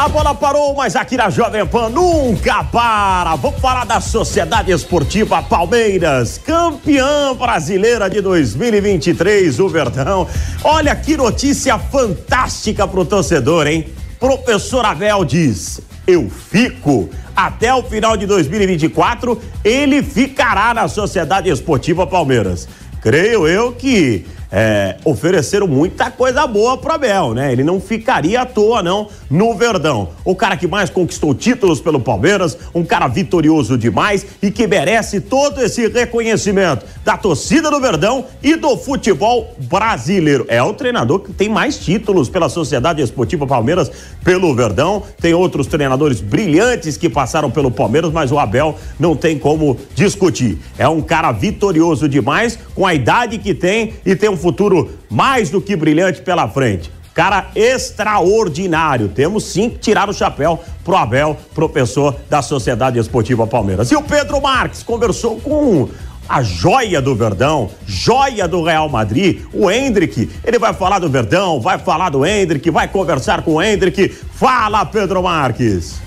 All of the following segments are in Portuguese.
A bola parou, mas aqui na Jovem Pan nunca para. Vamos falar da Sociedade Esportiva Palmeiras, campeã brasileira de 2023, o Verdão. Olha que notícia fantástica pro torcedor, hein? Professor Abel diz: Eu fico. Até o final de 2024, ele ficará na Sociedade Esportiva Palmeiras. Creio eu que é, ofereceram muita coisa boa pro Abel, né? Ele não ficaria à toa, não, no Verdão. O cara que mais conquistou títulos pelo Palmeiras, um cara vitorioso demais e que merece todo esse reconhecimento da torcida do Verdão e do futebol brasileiro. É o treinador que tem mais títulos pela Sociedade Esportiva Palmeiras pelo Verdão. Tem outros treinadores brilhantes que passaram pelo Palmeiras, mas o Abel não tem como discutir. É um cara vitorioso demais, com a idade que tem e tem um futuro mais do que brilhante pela frente. Cara extraordinário. Temos sim que tirar o chapéu pro Abel, professor da Sociedade Esportiva Palmeiras. E o Pedro Marques conversou com a joia do Verdão, joia do Real Madrid, o Hendrick. Ele vai falar do Verdão, vai falar do Hendrick, vai conversar com o Hendrick. Fala, Pedro Marques.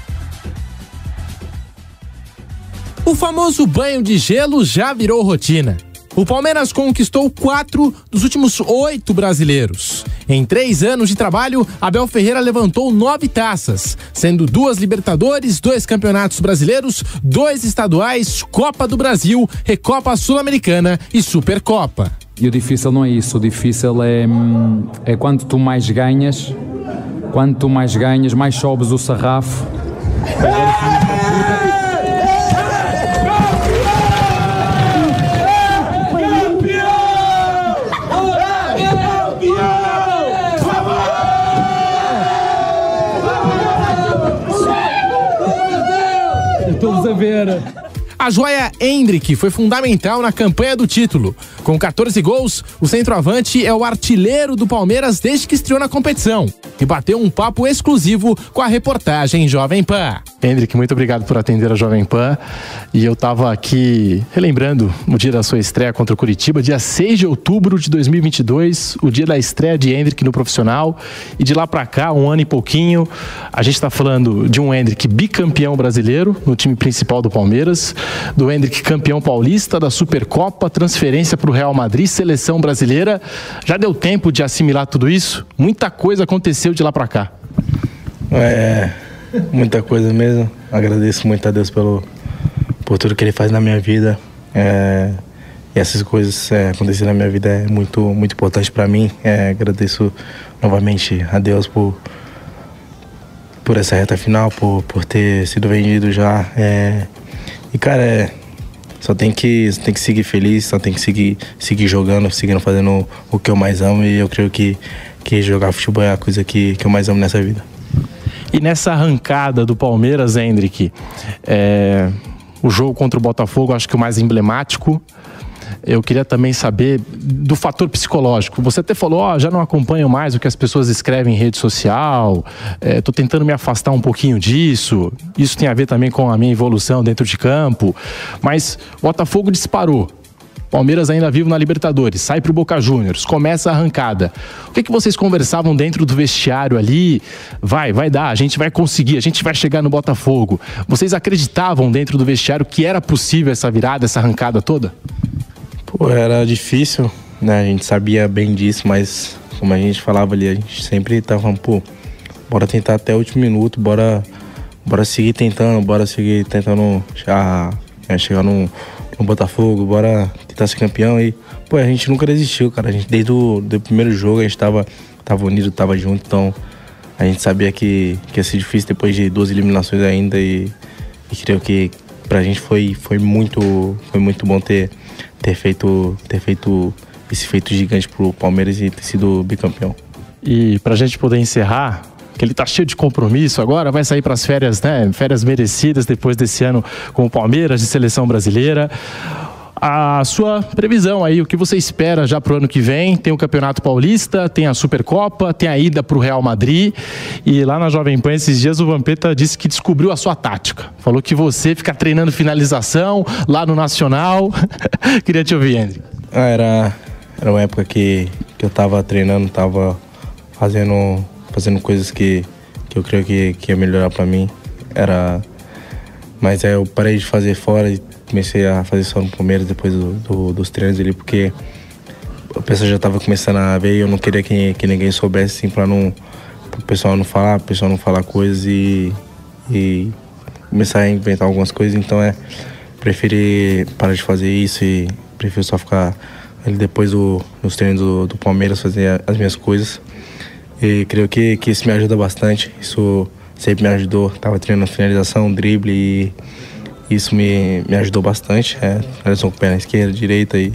O famoso banho de gelo já virou rotina. O Palmeiras conquistou quatro dos últimos oito brasileiros. Em três anos de trabalho, Abel Ferreira levantou nove taças, sendo duas Libertadores, dois Campeonatos Brasileiros, dois estaduais, Copa do Brasil, Recopa Sul-Americana e Supercopa. E o difícil não é isso, o difícil é, hum, é quanto tu mais ganhas, quanto tu mais ganhas, mais sobes o sarrafo. A joia Hendrick foi fundamental na campanha do título. Com 14 gols, o centroavante é o artilheiro do Palmeiras desde que estreou na competição e bateu um papo exclusivo com a reportagem Jovem Pan. Hendrick, muito obrigado por atender a Jovem Pan. E eu estava aqui relembrando o dia da sua estreia contra o Curitiba, dia 6 de outubro de 2022, o dia da estreia de Hendrick no profissional. E de lá para cá, um ano e pouquinho, a gente está falando de um Hendrick bicampeão brasileiro no time principal do Palmeiras, do Hendrick campeão paulista da Supercopa, transferência para o Real Madrid, seleção brasileira. Já deu tempo de assimilar tudo isso? Muita coisa aconteceu de lá para cá. É, muita coisa mesmo. Agradeço muito a Deus pelo, por tudo que Ele faz na minha vida. É, e essas coisas é, na minha vida é muito, muito importante para mim. É, agradeço novamente a Deus por, por essa reta final, por, por ter sido vendido já. É, e cara, é, só tem que, tem que seguir feliz, só tem que seguir, seguir jogando, seguindo fazendo o que eu mais amo. E eu creio que, que jogar futebol é a coisa que, que eu mais amo nessa vida. E nessa arrancada do Palmeiras, Hendrick, é, o jogo contra o Botafogo, acho que o mais emblemático. Eu queria também saber do fator psicológico. Você até falou, ó, oh, já não acompanho mais o que as pessoas escrevem em rede social, estou é, tentando me afastar um pouquinho disso. Isso tem a ver também com a minha evolução dentro de campo. Mas o Botafogo disparou. Palmeiras ainda vivo na Libertadores, sai pro Boca Juniors, começa a arrancada. O que, que vocês conversavam dentro do vestiário ali? Vai, vai dar, a gente vai conseguir, a gente vai chegar no Botafogo. Vocês acreditavam dentro do vestiário que era possível essa virada, essa arrancada toda? Pô, era difícil, né? A gente sabia bem disso, mas como a gente falava ali, a gente sempre tava, pô, bora tentar até o último minuto, bora, bora seguir tentando, bora seguir tentando já, é, chegar no, Botafogo, bora tentar ser campeão e, pô, a gente nunca desistiu, cara. A gente desde o do primeiro jogo a gente tava, tava unido, tava junto, então a gente sabia que, que ia ser difícil depois de duas eliminações ainda e, e creio que pra gente foi, foi muito foi muito bom ter, ter feito ter feito esse feito gigante pro Palmeiras e ter sido bicampeão. E pra gente poder encerrar, ele tá cheio de compromisso agora, vai sair para as férias, né? Férias merecidas depois desse ano com o Palmeiras de seleção brasileira. a sua previsão aí, o que você espera já pro ano que vem. Tem o Campeonato Paulista, tem a Supercopa, tem a ida pro Real Madrid. E lá na Jovem Pan, esses dias, o Vampeta disse que descobriu a sua tática. Falou que você fica treinando finalização lá no Nacional. Queria te ouvir, André. Ah, era, era uma época que, que eu tava treinando, tava fazendo, fazendo coisas que, que eu creio que, que ia melhorar para mim. Era. Mas aí eu parei de fazer fora e comecei a fazer só no Palmeiras depois do, do, dos treinos ali, porque o pessoal já estava começando a ver e eu não queria que, que ninguém soubesse, assim, para não o pessoal não falar, o pessoal não falar coisas e, e começar a inventar algumas coisas. Então é preferi parar de fazer isso e prefiro só ficar ali depois do, dos treinos do, do Palmeiras fazer as minhas coisas. E creio que, que isso me ajuda bastante. Isso sempre me ajudou. Tava treinando finalização, drible e isso me, me ajudou bastante. É, finalização com perna esquerda, direita e,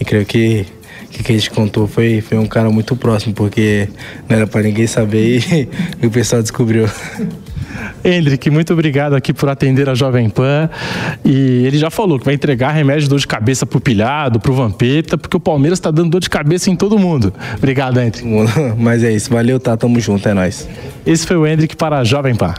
e creio que que, que a gente contou foi, foi um cara muito próximo, porque não era para ninguém saber e, e o pessoal descobriu. Hendrick, muito obrigado aqui por atender a Jovem Pan. E ele já falou que vai entregar remédio de dor de cabeça pro pilhado, pro Vampeta, porque o Palmeiras está dando dor de cabeça em todo mundo. Obrigado, Hendrick. Mas é isso, valeu, tá? Tamo junto, é nóis. Esse foi o Hendrick para a Jovem Pan.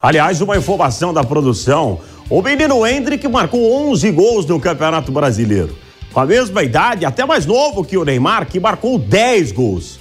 Aliás, uma informação da produção: o menino Hendrick marcou 11 gols no Campeonato Brasileiro. Com a mesma idade, até mais novo que o Neymar, que marcou 10 gols.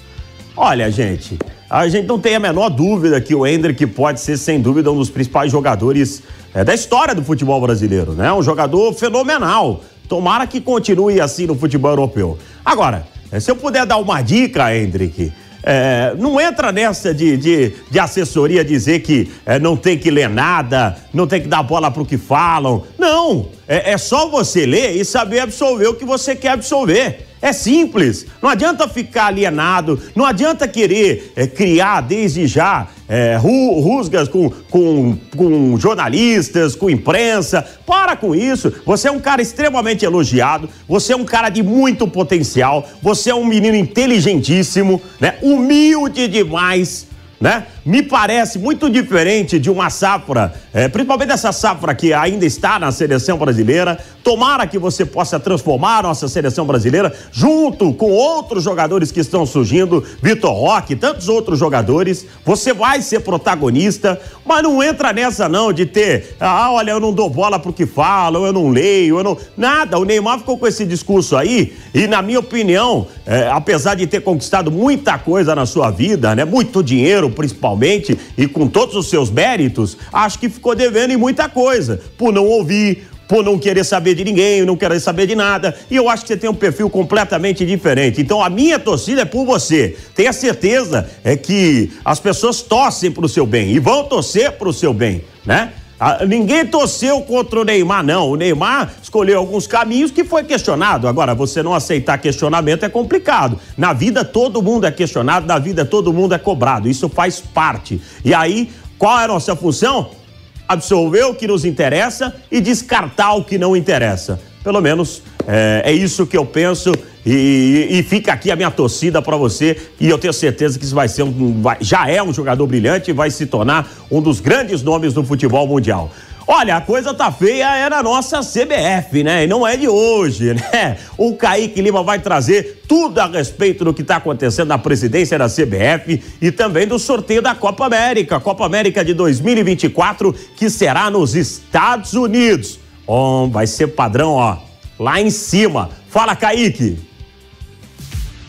Olha, gente, a gente não tem a menor dúvida que o Hendrick pode ser, sem dúvida, um dos principais jogadores é, da história do futebol brasileiro, né? Um jogador fenomenal. Tomara que continue assim no futebol europeu. Agora, se eu puder dar uma dica, Hendrick, é, não entra nessa de, de, de assessoria dizer que é, não tem que ler nada, não tem que dar bola para o que falam. Não, é, é só você ler e saber absorver o que você quer absorver. É simples. Não adianta ficar alienado, não adianta querer é, criar desde já é, rusgas com, com, com jornalistas, com imprensa. Para com isso. Você é um cara extremamente elogiado, você é um cara de muito potencial, você é um menino inteligentíssimo, né? humilde demais né? Me parece muito diferente de uma safra, é, principalmente essa safra que ainda está na seleção brasileira. Tomara que você possa transformar nossa seleção brasileira junto com outros jogadores que estão surgindo, Vitor Roque, tantos outros jogadores. Você vai ser protagonista, mas não entra nessa não de ter, ah, olha, eu não dou bola pro que falam, eu não leio, eu não. Nada. O Neymar ficou com esse discurso aí e, na minha opinião, é, apesar de ter conquistado muita coisa na sua vida, né? Muito dinheiro principalmente, e com todos os seus méritos, acho que ficou devendo em muita coisa, por não ouvir, por não querer saber de ninguém, não querer saber de nada. E eu acho que você tem um perfil completamente diferente. Então a minha torcida é por você. Tenha certeza é que as pessoas torcem para o seu bem e vão torcer para o seu bem, né? Ah, ninguém torceu contra o Neymar, não. O Neymar escolheu alguns caminhos que foi questionado. Agora, você não aceitar questionamento é complicado. Na vida, todo mundo é questionado, na vida, todo mundo é cobrado. Isso faz parte. E aí, qual é a nossa função? Absorver o que nos interessa e descartar o que não interessa. Pelo menos é, é isso que eu penso e, e, fica aqui a minha torcida para você e eu tenho certeza que isso vai ser um, vai, já é um jogador brilhante e vai se tornar um dos grandes nomes do futebol mundial. Olha, a coisa tá feia é na nossa CBF, né? E não é de hoje, né? O Kaique Lima vai trazer tudo a respeito do que está acontecendo na presidência da CBF e também do sorteio da Copa América, Copa América de 2024, que será nos Estados Unidos. Oh, vai ser padrão, ó lá em cima. Fala, Kaique.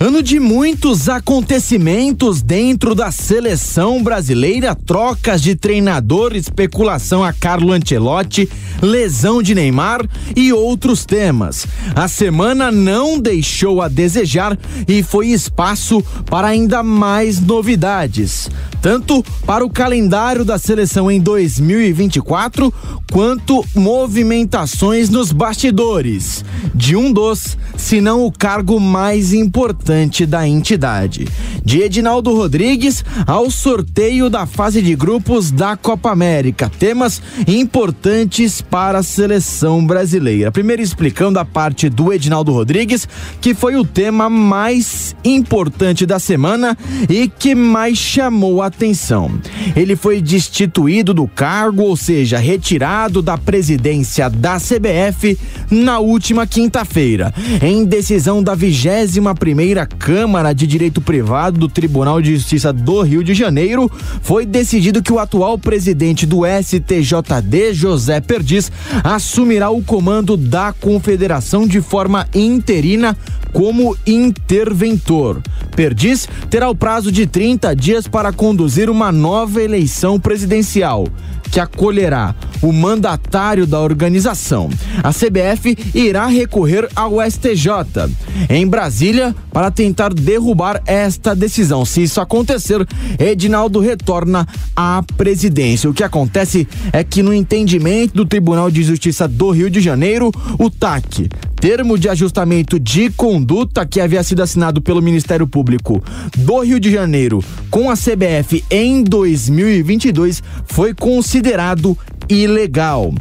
Ano de muitos acontecimentos dentro da seleção brasileira, trocas de treinador, especulação a Carlo Ancelotti, lesão de Neymar e outros temas. A semana não deixou a desejar e foi espaço para ainda mais novidades, tanto para o calendário da seleção em 2024, quanto movimentações nos bastidores. De um dos, se não o cargo mais importante da entidade. de Edinaldo Rodrigues ao sorteio da fase de grupos da Copa América. Temas importantes para a seleção brasileira. Primeiro explicando a parte do Edinaldo Rodrigues, que foi o tema mais importante da semana e que mais chamou a atenção. Ele foi destituído do cargo, ou seja, retirado da presidência da CBF na última quinta-feira, em decisão da 21 primeira Câmara de Direito Privado do Tribunal de Justiça do Rio de Janeiro, foi decidido que o atual presidente do STJD, José Perdiz, assumirá o comando da confederação de forma interina como interventor. Perdiz terá o prazo de 30 dias para conduzir uma nova eleição presidencial que acolherá o mandatário da organização. A CBF irá recorrer ao STJ em Brasília para tentar derrubar esta decisão. Se isso acontecer, Edinaldo retorna à presidência. O que acontece é que no entendimento do Tribunal de Justiça do Rio de Janeiro, o TAC termo de ajustamento de conduta que havia sido assinado pelo Ministério Público do Rio de Janeiro com a CBF em 2022 foi considerado ilegal.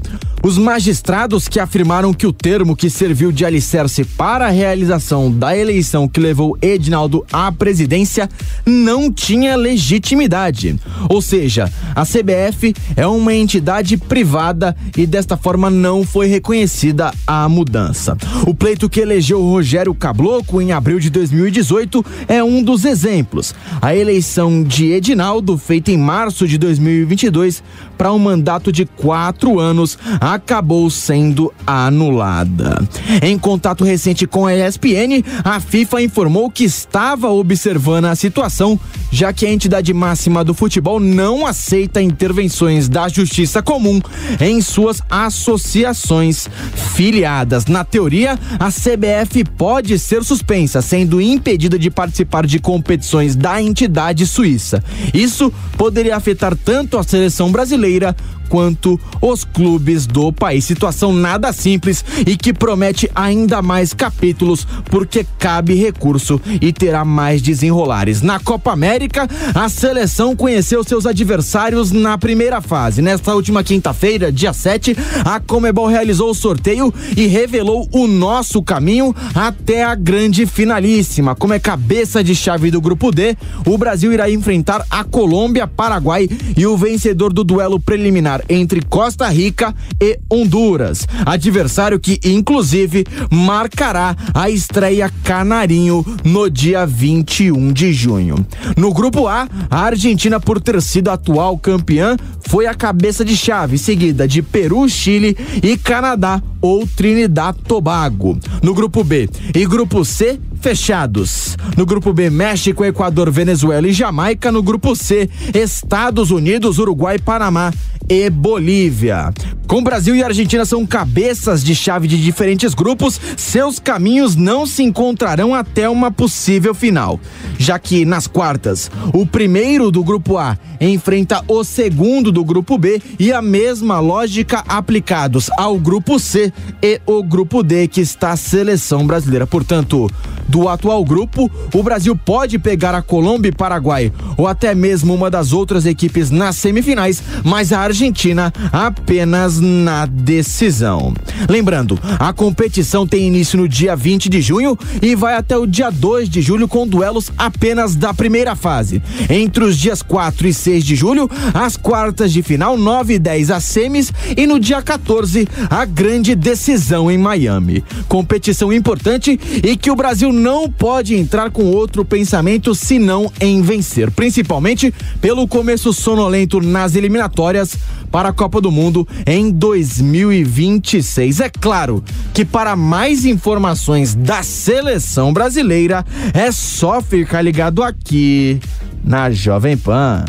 Os magistrados que afirmaram que o termo que serviu de alicerce para a realização da eleição que levou Edinaldo à presidência não tinha legitimidade. Ou seja, a CBF é uma entidade privada e desta forma não foi reconhecida a mudança. O pleito que elegeu Rogério Cabloco em abril de 2018 é um dos exemplos. A eleição de Edinaldo, feita em março de 2022, para um mandato de quatro anos, acabou sendo anulada. Em contato recente com a ESPN, a FIFA informou que estava observando a situação, já que a entidade máxima do futebol não aceita intervenções da justiça comum em suas associações filiadas. Na teoria, a CBF pode ser suspensa, sendo impedida de participar de competições da entidade suíça. Isso poderia afetar tanto a seleção brasileira quanto os clubes do país. Situação nada simples e que promete ainda mais capítulos, porque cabe recurso e terá mais desenrolares. Na Copa América, a seleção conheceu seus adversários na primeira fase. Nesta última quinta-feira, dia 7, a Comebol realizou o sorteio e revelou o nosso caminho até a grande finalíssima. Como é cabeça de chave do grupo D, o Brasil irá enfrentar a Colômbia, Paraguai e o vencedor do duelo preliminar entre Costa Rica e Honduras. Adversário que, inclusive, marcará a estreia Canarinho no dia 21 de junho. No grupo A, a Argentina, por ter sido atual campeã, foi a cabeça de chave, seguida de Peru, Chile e Canadá ou Trinidad Tobago. No grupo B e grupo C, fechados. No grupo B, México, Equador, Venezuela e Jamaica. No grupo C, Estados Unidos, Uruguai, Panamá e Bolívia. Com Brasil e Argentina são cabeças de chave de diferentes grupos, seus caminhos não se encontrarão até uma possível final. Já que nas quartas, o primeiro do grupo A enfrenta o segundo do grupo B e a mesma lógica aplicados ao grupo C e o grupo D que está a seleção brasileira. Portanto, do atual grupo, o Brasil pode pegar a Colômbia e Paraguai ou até mesmo uma das outras equipes nas semifinais, mas a Argentina apenas na decisão. Lembrando, a competição tem início no dia 20 de junho e vai até o dia 2 de julho com duelos apenas da primeira fase. Entre os dias 4 e 6 de julho, as quartas de final, 9 e 10 as semis e no dia 14 a grande decisão em Miami. Competição importante e que o Brasil não pode entrar com outro pensamento senão em vencer, principalmente pelo começo sonolento nas eliminatórias para a Copa do Mundo em 2026. É claro que para mais informações da seleção brasileira é só ficar ligado aqui na Jovem Pan.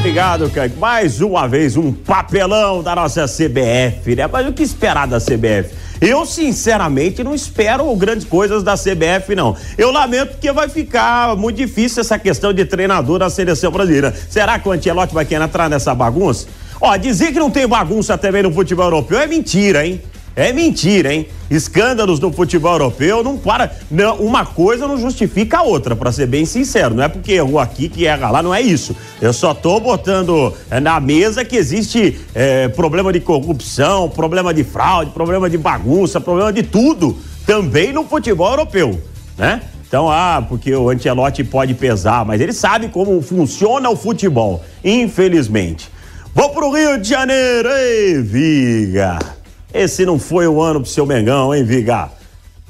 Obrigado, Kaique. Mais uma vez, um papelão da nossa CBF, né? Mas o que esperar da CBF? Eu, sinceramente, não espero grandes coisas da CBF, não. Eu lamento que vai ficar muito difícil essa questão de treinador na seleção brasileira. Será que o Antielotti vai querer entrar nessa bagunça? Ó, dizer que não tem bagunça também no futebol europeu é mentira, hein? É mentira, hein? Escândalos no futebol europeu não para. Não, uma coisa não justifica a outra, para ser bem sincero. Não é porque errou aqui que erra lá, não é isso. Eu só tô botando é, na mesa que existe é, problema de corrupção, problema de fraude, problema de bagunça, problema de tudo também no futebol europeu, né? Então, ah, porque o Ancelotti pode pesar, mas ele sabe como funciona o futebol, infelizmente. Vou pro Rio de Janeiro, ei, Viga. Esse não foi o ano pro seu Mengão, hein, Viga?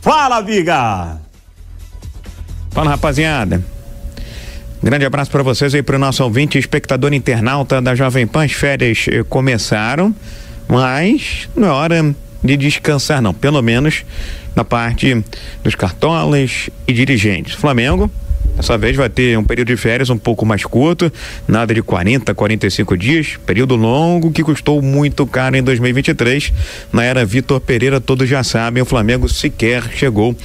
Fala, Viga! Fala, rapaziada. Grande abraço para vocês aí, para o nosso ouvinte, espectador internauta da Jovem Pan. As férias eh, começaram, mas não é hora de descansar, não. Pelo menos na parte dos cartolas e dirigentes. Flamengo Dessa vez vai ter um período de férias um pouco mais curto, nada de 40, 45 dias, período longo que custou muito caro em 2023. Na era Vitor Pereira, todos já sabem, o Flamengo sequer chegou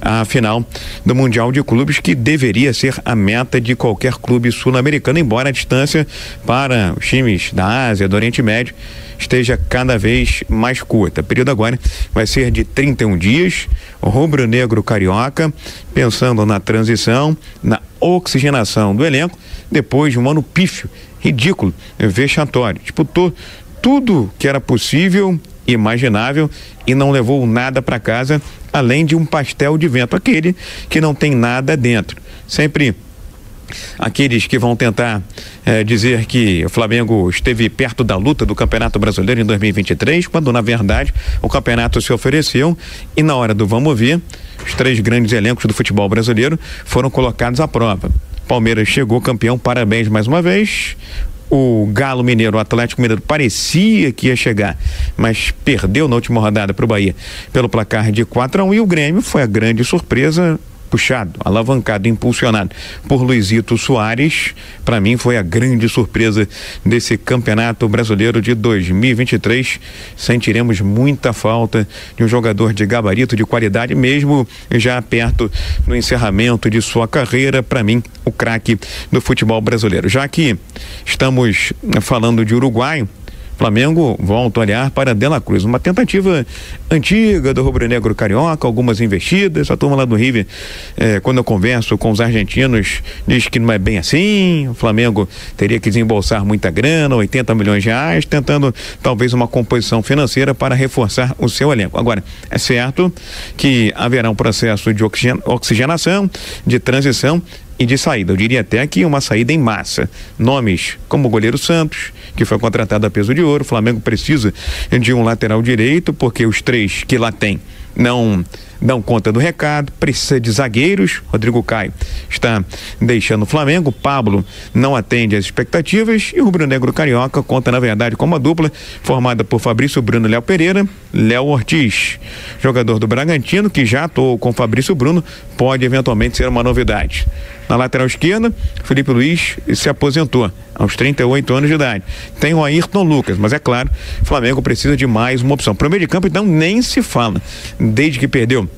à final do Mundial de Clubes, que deveria ser a meta de qualquer clube sul-americano, embora a distância para os times da Ásia, do Oriente Médio, esteja cada vez mais curta. O período agora vai ser de 31 dias. Rubro-negro carioca, pensando na transição, na oxigenação do elenco, depois de um ano pífio, ridículo, vexatório. Disputou tudo que era possível, imaginável e não levou nada para casa, além de um pastel de vento, aquele que não tem nada dentro. Sempre aqueles que vão tentar eh, dizer que o Flamengo esteve perto da luta do Campeonato Brasileiro em 2023, quando na verdade o campeonato se ofereceu e na hora do vamos ver, os três grandes elencos do futebol brasileiro foram colocados à prova. Palmeiras chegou campeão, parabéns mais uma vez. O Galo Mineiro, o Atlético Mineiro parecia que ia chegar, mas perdeu na última rodada para o Bahia pelo placar de 4 a 1 e o Grêmio foi a grande surpresa, puxado, alavancado, impulsionado por Luizito Soares, para mim foi a grande surpresa desse Campeonato Brasileiro de 2023. Sentiremos muita falta de um jogador de gabarito, de qualidade, mesmo já perto do encerramento de sua carreira, para mim, o craque do futebol brasileiro. Já que estamos falando de Uruguai, Flamengo volta a olhar para Dela Cruz, uma tentativa antiga do Rubro Negro Carioca, algumas investidas. A turma lá do River, eh, quando eu converso com os argentinos, diz que não é bem assim. O Flamengo teria que desembolsar muita grana, 80 milhões de reais, tentando talvez uma composição financeira para reforçar o seu elenco. Agora, é certo que haverá um processo de oxigenação, de transição e de saída. Eu diria até que uma saída em massa. Nomes como o goleiro Santos, que foi contratado a peso de ouro. O Flamengo precisa de um lateral direito, porque os três que lá tem não dão conta do recado, precisa de zagueiros. Rodrigo Caio está deixando o Flamengo, Pablo não atende às expectativas e o Rubro Negro Carioca conta, na verdade, com uma dupla formada por Fabrício Bruno Léo Pereira, Léo Ortiz, jogador do Bragantino, que já atuou com Fabrício Bruno, pode eventualmente ser uma novidade. Na lateral esquerda, Felipe Luiz se aposentou aos 38 anos de idade. Tem o Ayrton Lucas, mas é claro, o Flamengo precisa de mais uma opção. Para o meio de campo, então, nem se fala. Desde que perdeu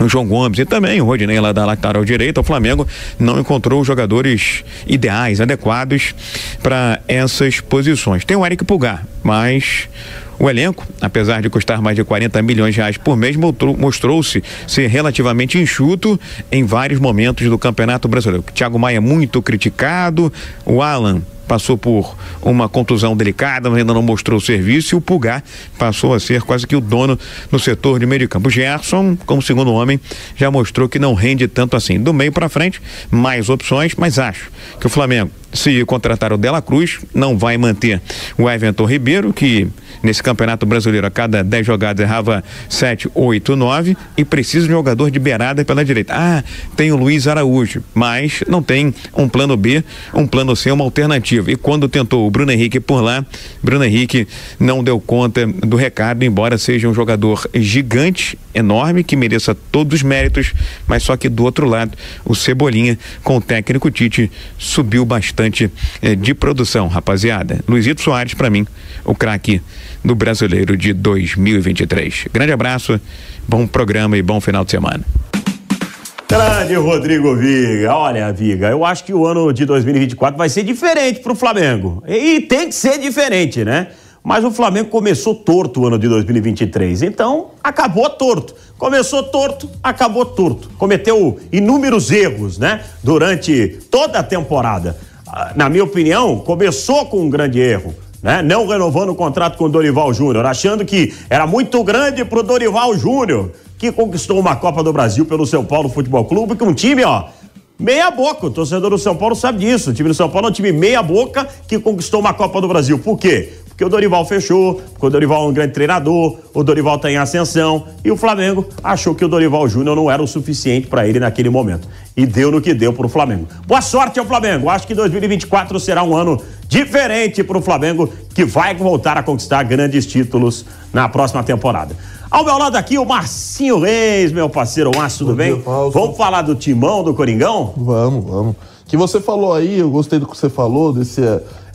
o João Gomes e também o Rodinei lá da lateral direita, o Flamengo não encontrou jogadores ideais, adequados para essas posições. Tem o Eric Pulgar, mas o elenco, apesar de custar mais de 40 milhões de reais por mês, mostrou-se ser relativamente enxuto em vários momentos do Campeonato Brasileiro. Thiago Maia muito criticado, o Alan passou por uma contusão delicada, mas ainda não mostrou o serviço, e o Pulgar passou a ser quase que o dono no setor de meio de campo. Gerson, como segundo homem, já mostrou que não rende tanto assim. Do meio para frente, mais opções, mas acho que o Flamengo se contratar o Dela Cruz, não vai manter o Everton Ribeiro, que nesse Campeonato Brasileiro a cada 10 jogadas errava 7, 8, 9 e precisa de um jogador de beirada pela direita. Ah, tem o Luiz Araújo, mas não tem um plano B, um plano C, uma alternativa. E quando tentou o Bruno Henrique por lá, Bruno Henrique não deu conta do recado, embora seja um jogador gigante, enorme, que mereça todos os méritos, mas só que do outro lado, o Cebolinha, com o técnico Tite, subiu bastante eh, de produção, rapaziada. Luizito Soares, para mim, o craque do brasileiro de 2023. Grande abraço, bom programa e bom final de semana. Grande Rodrigo Viga. Olha, Viga, eu acho que o ano de 2024 vai ser diferente para o Flamengo. E tem que ser diferente, né? Mas o Flamengo começou torto o ano de 2023. Então, acabou torto. Começou torto, acabou torto. Cometeu inúmeros erros, né? Durante toda a temporada. Ah, na minha opinião, começou com um grande erro. Né? Não renovando o contrato com o Dorival Júnior, achando que era muito grande pro Dorival Júnior, que conquistou uma Copa do Brasil pelo São Paulo Futebol Clube, que um time, ó, meia boca. O torcedor do São Paulo sabe disso. O time do São Paulo é um time meia boca que conquistou uma Copa do Brasil. Por quê? Porque o Dorival fechou, porque o Dorival é um grande treinador, o Dorival está em ascensão e o Flamengo achou que o Dorival Júnior não era o suficiente para ele naquele momento. E deu no que deu para o Flamengo. Boa sorte ao Flamengo. Acho que 2024 será um ano diferente para o Flamengo, que vai voltar a conquistar grandes títulos na próxima temporada. Ao meu lado aqui, o Marcinho Reis, meu parceiro Márcio, tudo bem? Dia, vamos falar do timão do Coringão? Vamos, vamos. Que você falou aí, eu gostei do que você falou, desse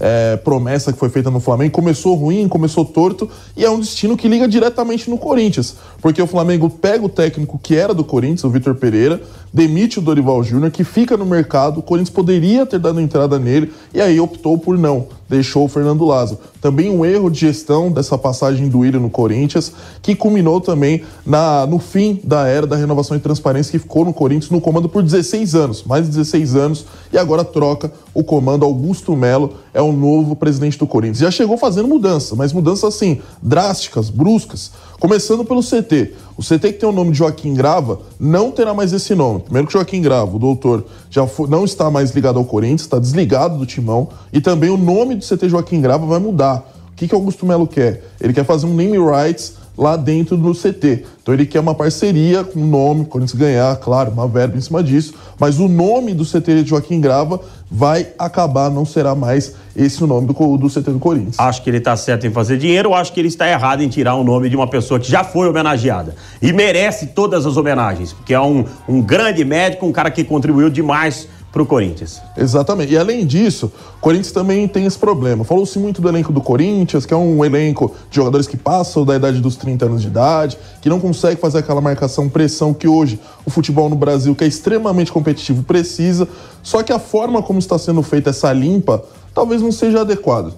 é, promessa que foi feita no Flamengo. Começou ruim, começou torto e é um destino que liga diretamente no Corinthians. Porque o Flamengo pega o técnico que era do Corinthians, o Vitor Pereira, demite o Dorival Júnior, que fica no mercado. O Corinthians poderia ter dado entrada nele e aí optou por não, deixou o Fernando Lázaro. Também um erro de gestão dessa passagem do Willian no Corinthians, que culminou também na, no fim da era da renovação e transparência, que ficou no Corinthians no comando por 16 anos, mais de 16 anos, e agora troca o comando. Augusto Melo é o novo presidente do Corinthians. Já chegou fazendo mudança, mas mudanças assim, drásticas, bruscas. Começando pelo CT. O CT que tem o nome de Joaquim Grava não terá mais esse nome. Primeiro que Joaquim Grava, o doutor, já foi, não está mais ligado ao Corinthians, está desligado do timão. E também o nome do CT Joaquim Grava vai mudar. O que, que Augusto Melo quer? Ele quer fazer um name rights lá dentro do CT. Então ele quer uma parceria com o nome, quando eles ganhar, claro, uma verba em cima disso, mas o nome do CT de Joaquim Grava vai acabar, não será mais esse o nome do, do CT do Corinthians. Acho que ele está certo em fazer dinheiro, acho que ele está errado em tirar o nome de uma pessoa que já foi homenageada e merece todas as homenagens, porque é um, um grande médico, um cara que contribuiu demais para o Corinthians. Exatamente. E além disso, o Corinthians também tem esse problema. Falou-se muito do elenco do Corinthians, que é um elenco de jogadores que passam da idade dos 30 anos de idade, que não consegue fazer aquela marcação pressão que hoje o futebol no Brasil, que é extremamente competitivo, precisa. Só que a forma como está sendo feita essa limpa talvez não seja adequada.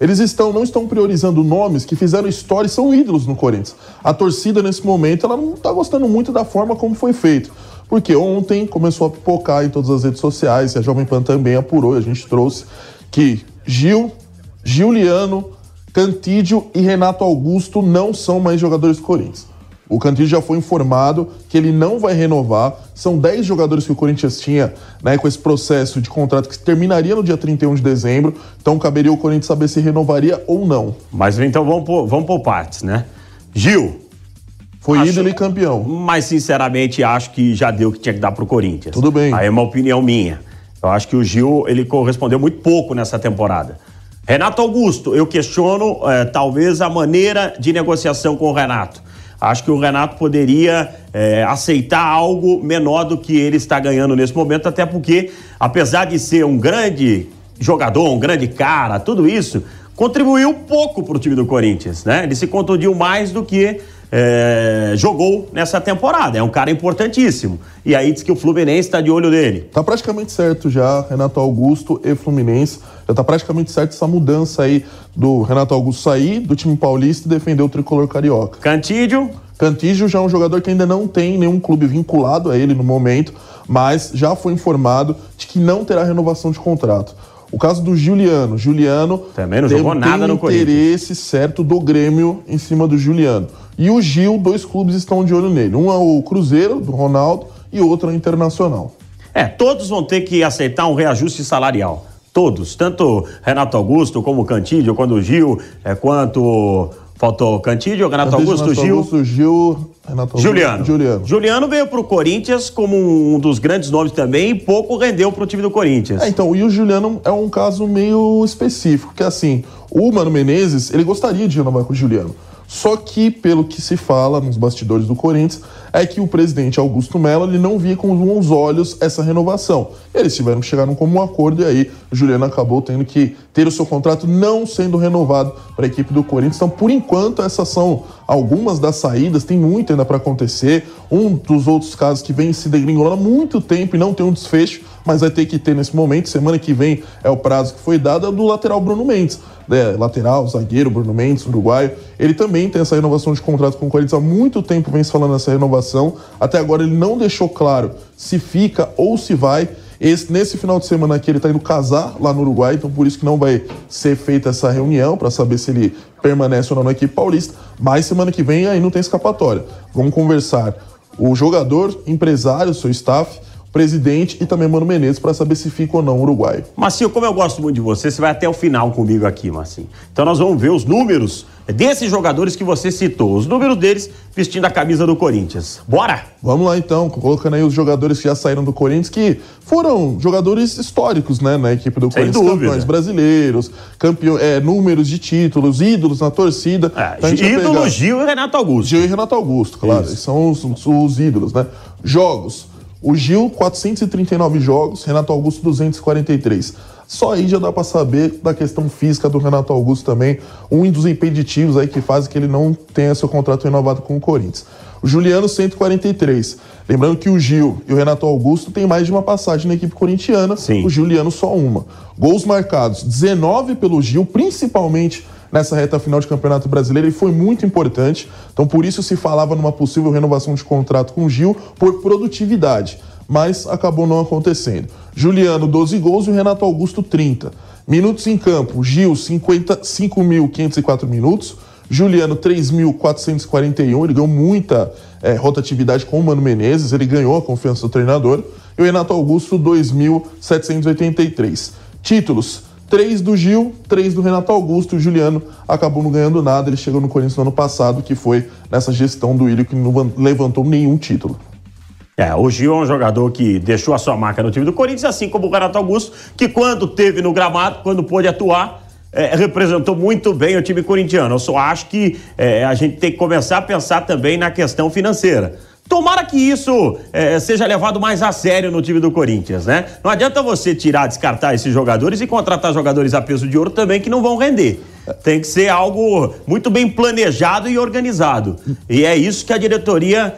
Eles estão, não estão priorizando nomes que fizeram história e são ídolos no Corinthians. A torcida, nesse momento, ela não está gostando muito da forma como foi feito. Porque ontem começou a pipocar em todas as redes sociais, e a Jovem Pan também apurou, a gente trouxe que Gil, Giuliano, Cantídio e Renato Augusto não são mais jogadores do Corinthians. O Cantídio já foi informado que ele não vai renovar. São 10 jogadores que o Corinthians tinha né, com esse processo de contrato que terminaria no dia 31 de dezembro. Então caberia o Corinthians saber se renovaria ou não. Mas então vamos por, vamos por partes, né? Gil, foi acho, ídolo e campeão. Mas, sinceramente, acho que já deu o que tinha que dar pro Corinthians. Tudo bem. Aí é uma opinião minha. Eu acho que o Gil, ele correspondeu muito pouco nessa temporada. Renato Augusto, eu questiono é, talvez a maneira de negociação com o Renato. Acho que o Renato poderia é, aceitar algo menor do que ele está ganhando nesse momento, até porque, apesar de ser um grande jogador, um grande cara, tudo isso, contribuiu pouco para o time do Corinthians, né? Ele se contundiu mais do que é, jogou nessa temporada. É um cara importantíssimo. E aí diz que o Fluminense está de olho nele. Tá praticamente certo já, Renato Augusto e Fluminense. Já tá praticamente certo essa mudança aí do Renato Augusto sair do time paulista e defender o tricolor carioca. Cantídio. Cantídio já é um jogador que ainda não tem nenhum clube vinculado a ele no momento, mas já foi informado de que não terá renovação de contrato. O caso do Juliano. Juliano também não jogou nada no interesse certo do Grêmio em cima do Juliano. E o Gil, dois clubes estão de olho nele. Um é o Cruzeiro, do Ronaldo, e outro é o Internacional. É, todos vão ter que aceitar um reajuste salarial. Todos. Tanto Renato Augusto, como Cantídio, quando o Gil, é, quanto. Faltou Cantídio, Renato Cantídio, Augusto, Renato Gil. Augusto, Gil, Renato Juliano. Augusto, Juliano. Juliano veio para o Corinthians como um dos grandes nomes também e pouco rendeu para o time do Corinthians. É, então, e o Juliano é um caso meio específico, que assim, o Mano Menezes, ele gostaria de renovar com o Juliano. Só que, pelo que se fala nos bastidores do Corinthians, é que o presidente Augusto Mello ele não via com bons olhos essa renovação. Eles tiveram que chegar num comum acordo e aí Juliano acabou tendo que ter o seu contrato não sendo renovado para a equipe do Corinthians. Então, por enquanto, essas são algumas das saídas, tem muito ainda para acontecer. Um dos outros casos que vem se degringolando há muito tempo e não tem um desfecho, mas vai ter que ter nesse momento. Semana que vem é o prazo que foi dado, é do lateral Bruno Mendes. Né? Lateral, zagueiro, Bruno Mendes, uruguaio. Ele também tem essa renovação de contrato com o Corinthians há muito tempo, vem se falando nessa renovação. Até agora ele não deixou claro se fica ou se vai. Esse, nesse final de semana aqui ele está indo casar lá no Uruguai, então por isso que não vai ser feita essa reunião para saber se ele permanece ou não na equipe paulista. Mas semana que vem aí não tem escapatória. Vamos conversar o jogador, empresário, seu staff, presidente e também Mano Menezes para saber se fica ou não uruguaio. Marcinho, como eu gosto muito de você, você vai até o final comigo aqui, Marcinho. Então nós vamos ver os números desses jogadores que você citou, os números deles vestindo a camisa do Corinthians. Bora? Vamos lá então, colocando aí os jogadores que já saíram do Corinthians, que foram jogadores históricos, né, na equipe do Sem Corinthians, dúvida. campeões brasileiros, campeão, é, números de títulos, ídolos na torcida. É, Então, a gente vai ídolo pegar- Gil e Renato Augusto. Gil e Renato Augusto, claro. Isso. São os- os ídolos, né? Jogos. O Gil, 439 jogos, Renato Augusto, 243. Só aí já dá pra saber da questão física do Renato Augusto também, um dos impeditivos aí que faz que ele não tenha seu contrato renovado com o Corinthians. O Juliano, 143. Lembrando que o Gil e o Renato Augusto têm mais de uma passagem na equipe corintiana, Sim. o Juliano só uma. Gols marcados, 19 pelo Gil, principalmente nessa reta final de Campeonato Brasileiro, ele foi muito importante. Então, por isso se falava numa possível renovação de contrato com o Gil por produtividade, mas acabou não acontecendo. Juliano, 12 gols e o Renato Augusto, 30. Minutos em campo, Gil, 50 5.504 minutos. Juliano, 3.441. Ele ganhou muita eh, rotatividade com o Mano Menezes, ele ganhou a confiança do treinador. E o Renato Augusto, 2.783. Títulos: três do Gil, três do Renato Augusto. O Juliano acabou não ganhando nada. Ele chegou no Corinthians no ano passado, que foi nessa gestão do Ilho que não van- levantou nenhum título. É, o Gil é um jogador que deixou a sua marca no time do Corinthians, assim como o Renato Augusto, que quando teve no gramado, quando pôde atuar, é, representou muito bem o time corintiano. Eu só acho que é, a gente tem que começar a pensar também na questão financeira. Tomara que isso é, seja levado mais a sério no time do Corinthians, né? Não adianta você tirar, descartar esses jogadores e contratar jogadores a peso de ouro também que não vão render. Tem que ser algo muito bem planejado e organizado. E é isso que a diretoria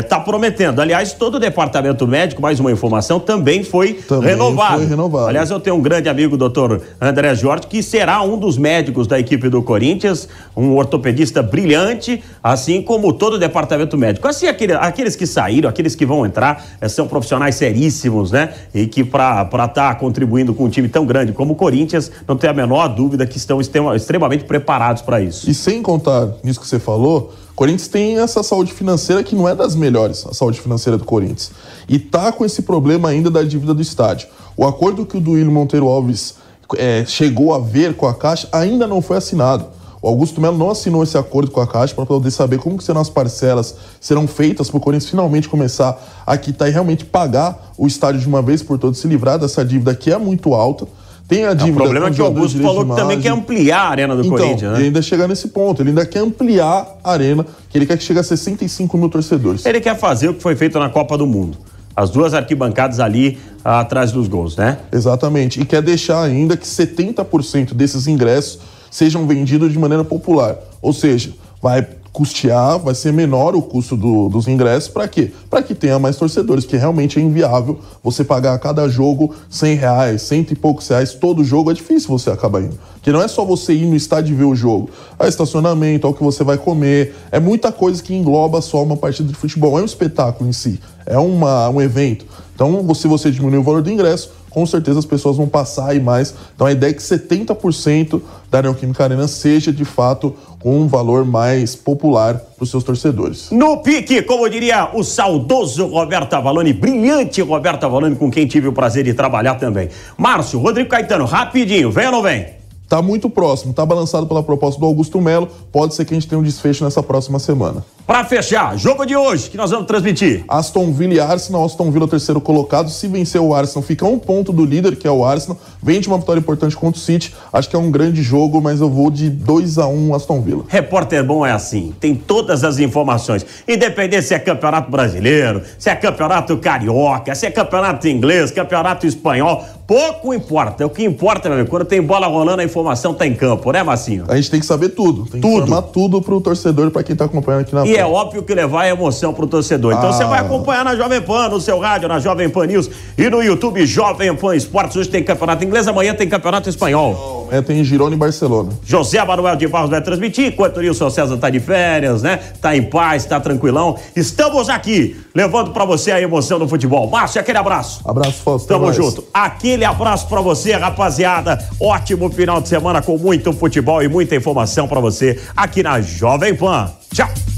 está prometendo. Aliás, todo o departamento médico, mais uma informação, também foi Também renovado. foi renovado. Aliás, eu tenho um grande amigo, o doutor André Jorge, que será um dos médicos da equipe do Corinthians, um ortopedista brilhante, assim como todo o departamento médico. Assim, aquele- aqueles que saíram, aqueles que vão entrar, eh, são profissionais seríssimos, né? E que para estar contribuindo com um time tão grande como o Corinthians, não tem a menor dúvida que estão extrema- extremamente preparados para isso. E sem contar nisso que você falou, Corinthians tem essa saúde financeira que não é das melhores, a saúde financeira do Corinthians. E tá com esse problema ainda da dívida do estádio. O acordo que o Duílio Monteiro Alves eh, chegou a ver com a Caixa ainda não foi assinado. O Augusto Melo não assinou esse acordo com a Caixa para poder saber como que serão as parcelas serão feitas para o Corinthians finalmente começar a quitar e realmente pagar o estádio de uma vez por todas, se livrar dessa dívida que é muito alta. Tem a É, dívida o problema é que o Augusto falou que também quer ampliar a arena do Então, Corinthians, né? ainda chegar nesse ponto. Ele ainda quer ampliar a arena, que ele quer que chegue a 65 mil torcedores. Ele quer fazer o que foi feito na Copa do Mundo. As duas arquibancadas ali atrás dos gols, né? Exatamente. E quer deixar ainda que 70% desses ingressos sejam vendidos de maneira popular. Ou seja, vai custear, vai ser menor o custo do- dos ingressos. Para quê? Para que tenha mais torcedores, que realmente é inviável você pagar a cada jogo 100 reais, cento e poucos reais. Todo jogo é difícil você acabar indo. Que não é só você ir no estádio e ver o jogo. É estacionamento, é o que você vai comer. É muita coisa que engloba só uma partida de futebol. É um espetáculo em si. É uma, um evento. Então, se você diminuir o valor do ingresso, com certeza as pessoas vão passar aí mais. Então a ideia é que 70% da Neoquímica Arena seja de fato um valor mais popular para os seus torcedores. No pique, como diria o saudoso Roberto Avalone, brilhante Roberto Avalone, com quem tive o prazer de trabalhar também. Márcio, Rodrigo Caetano, rapidinho, vem ou não vem? Tá muito próximo, tá balançado pela proposta do Augusto Melo. Pode ser que a gente tenha um desfecho nessa próxima semana. Para fechar, jogo de hoje que nós vamos transmitir. Aston Villa e Arsenal. Aston Villa, terceiro colocado. Se vencer o Arsenal, fica um ponto do líder, que é o Arsenal. Vem de uma vitória importante contra o City. Acho que é um grande jogo, mas eu vou de 2 a 1 um Aston Villa. Repórter bom é assim, tem todas as informações. Independente se é campeonato brasileiro, se é campeonato carioca, se é campeonato inglês, campeonato espanhol, pouco importa. O que importa, meu amigo, quando tem bola rolando, a informação tá em campo, né, Massinho? A gente tem que saber tudo. Tem que Tudo. informar tudo pro torcedor, pra quem tá acompanhando aqui na E é óbvio que levar a emoção pro torcedor. Então Ah. você vai acompanhar na Jovem Pan, no seu rádio, na Jovem Pan News e no YouTube Jovem Pan Esportes. Hoje tem campeonato inglês, amanhã tem campeonato espanhol. Amanhã tem Girona e Barcelona. José Manuel de Barros vai transmitir, enquanto o Nilson César tá de férias, né? Tá em paz, tá tranquilão. Estamos aqui, levando pra você a emoção do futebol. Márcio, aquele abraço. Abraço, Fausto. Tamo mais. junto. Aquele abraço pra você, rapaziada. Ótimo final de semana com muito futebol e muita informação pra você aqui na Jovem Pan. Tchau.